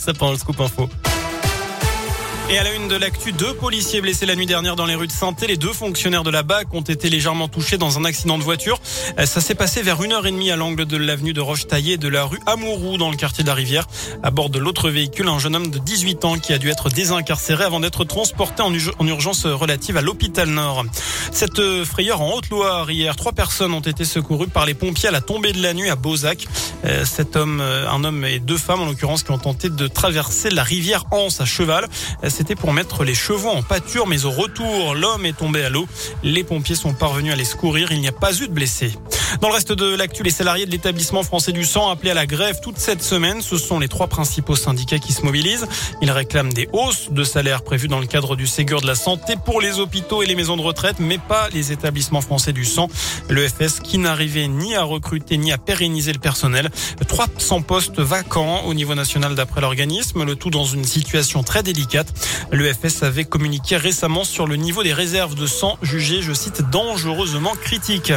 Ça pendant le scoop info. Et à la une de l'actu, deux policiers blessés la nuit dernière dans les rues de saint Les deux fonctionnaires de la BAC ont été légèrement touchés dans un accident de voiture. Euh, ça s'est passé vers une heure et demie à l'angle de l'avenue de Roche-Taillée et de la rue Amourou dans le quartier de la Rivière. À bord de l'autre véhicule, un jeune homme de 18 ans qui a dû être désincarcéré avant d'être transporté en, urgence relative à l'hôpital Nord. Cette frayeur en Haute-Loire hier, trois personnes ont été secourues par les pompiers à la tombée de la nuit à Beauzac. Euh, cet homme, euh, un homme et deux femmes en l'occurrence, qui ont tenté de traverser la rivière Anse à cheval. C'était pour mettre les chevaux en pâture, mais au retour, l'homme est tombé à l'eau. Les pompiers sont parvenus à les secourir. Il n'y a pas eu de blessés. Dans le reste de l'actu, les salariés de l'établissement français du sang appelés à la grève toute cette semaine. Ce sont les trois principaux syndicats qui se mobilisent. Ils réclament des hausses de salaire prévues dans le cadre du Ségur de la santé pour les hôpitaux et les maisons de retraite, mais pas les établissements français du sang. Le FS qui n'arrivait ni à recruter ni à pérenniser le personnel. 300 postes vacants au niveau national d'après l'organisme, le tout dans une situation très délicate. Le FS avait communiqué récemment sur le niveau des réserves de sang jugées, je cite, dangereusement critiques.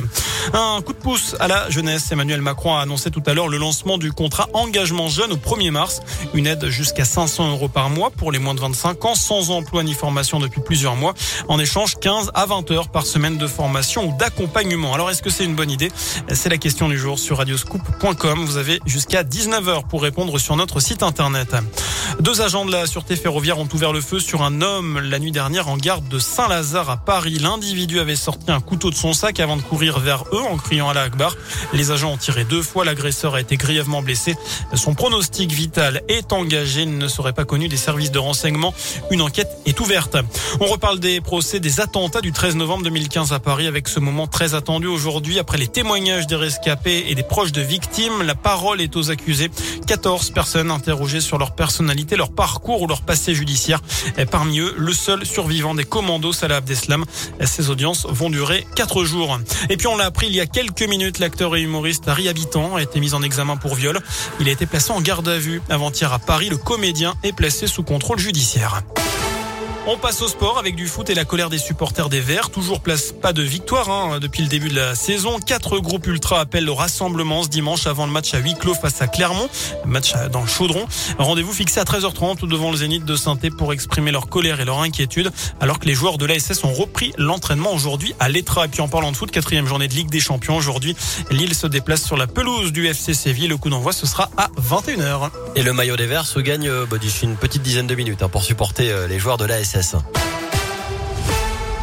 Un coup de pouce à la jeunesse. Emmanuel Macron a annoncé tout à l'heure le lancement du contrat engagement jeune au 1er mars. Une aide jusqu'à 500 euros par mois pour les moins de 25 ans, sans emploi ni formation depuis plusieurs mois. En échange, 15 à 20 heures par semaine de formation ou d'accompagnement. Alors, est-ce que c'est une bonne idée? C'est la question du jour sur radioscoop.com. Vous avez jusqu'à 19h pour répondre sur notre site internet. Deux agents de la sûreté ferroviaire ont ouvert le feu sur un homme la nuit dernière en garde de Saint-Lazare à Paris. L'individu avait sorti un couteau de son sac avant de courir vers eux en criant Les agents ont tiré deux fois. L'agresseur a été grièvement blessé. Son pronostic vital est engagé. Il ne serait pas connu des services de renseignement. Une enquête est ouverte. On reparle des procès des attentats du 13 novembre 2015 à Paris avec ce moment très attendu aujourd'hui après les témoignages des rescapés et des proches de victimes. La parole est aux accusés. 14 personnes interrogées sur leur personnalité, leur parcours ou leur passé judiciaire. Parmi eux, le seul survivant des commandos, Salah Abdeslam. Ces audiences vont durer quatre jours. Et puis on l'a appris il y a quelques minutes, l'acteur et humoriste Harry Habitant a été mis en examen pour viol. Il a été placé en garde à vue. Avant-hier à Paris, le comédien est placé sous contrôle judiciaire. On passe au sport avec du foot et la colère des supporters des Verts. Toujours place pas de victoire hein, depuis le début de la saison. Quatre groupes ultra appellent au rassemblement ce dimanche avant le match à huis clos face à Clermont. Match dans le chaudron. Rendez-vous fixé à 13h30 devant le Zénith de saint pour exprimer leur colère et leur inquiétude alors que les joueurs de l'ASS ont repris l'entraînement aujourd'hui à l'Etra. Et puis en parlant de foot, quatrième journée de Ligue des Champions aujourd'hui. Lille se déplace sur la pelouse du FC Séville. Le coup d'envoi ce sera à 21h. Et le maillot des Verts se gagne euh, bah, une petite dizaine de minutes hein, pour supporter euh, les joueurs de l'ASS. l'ISS.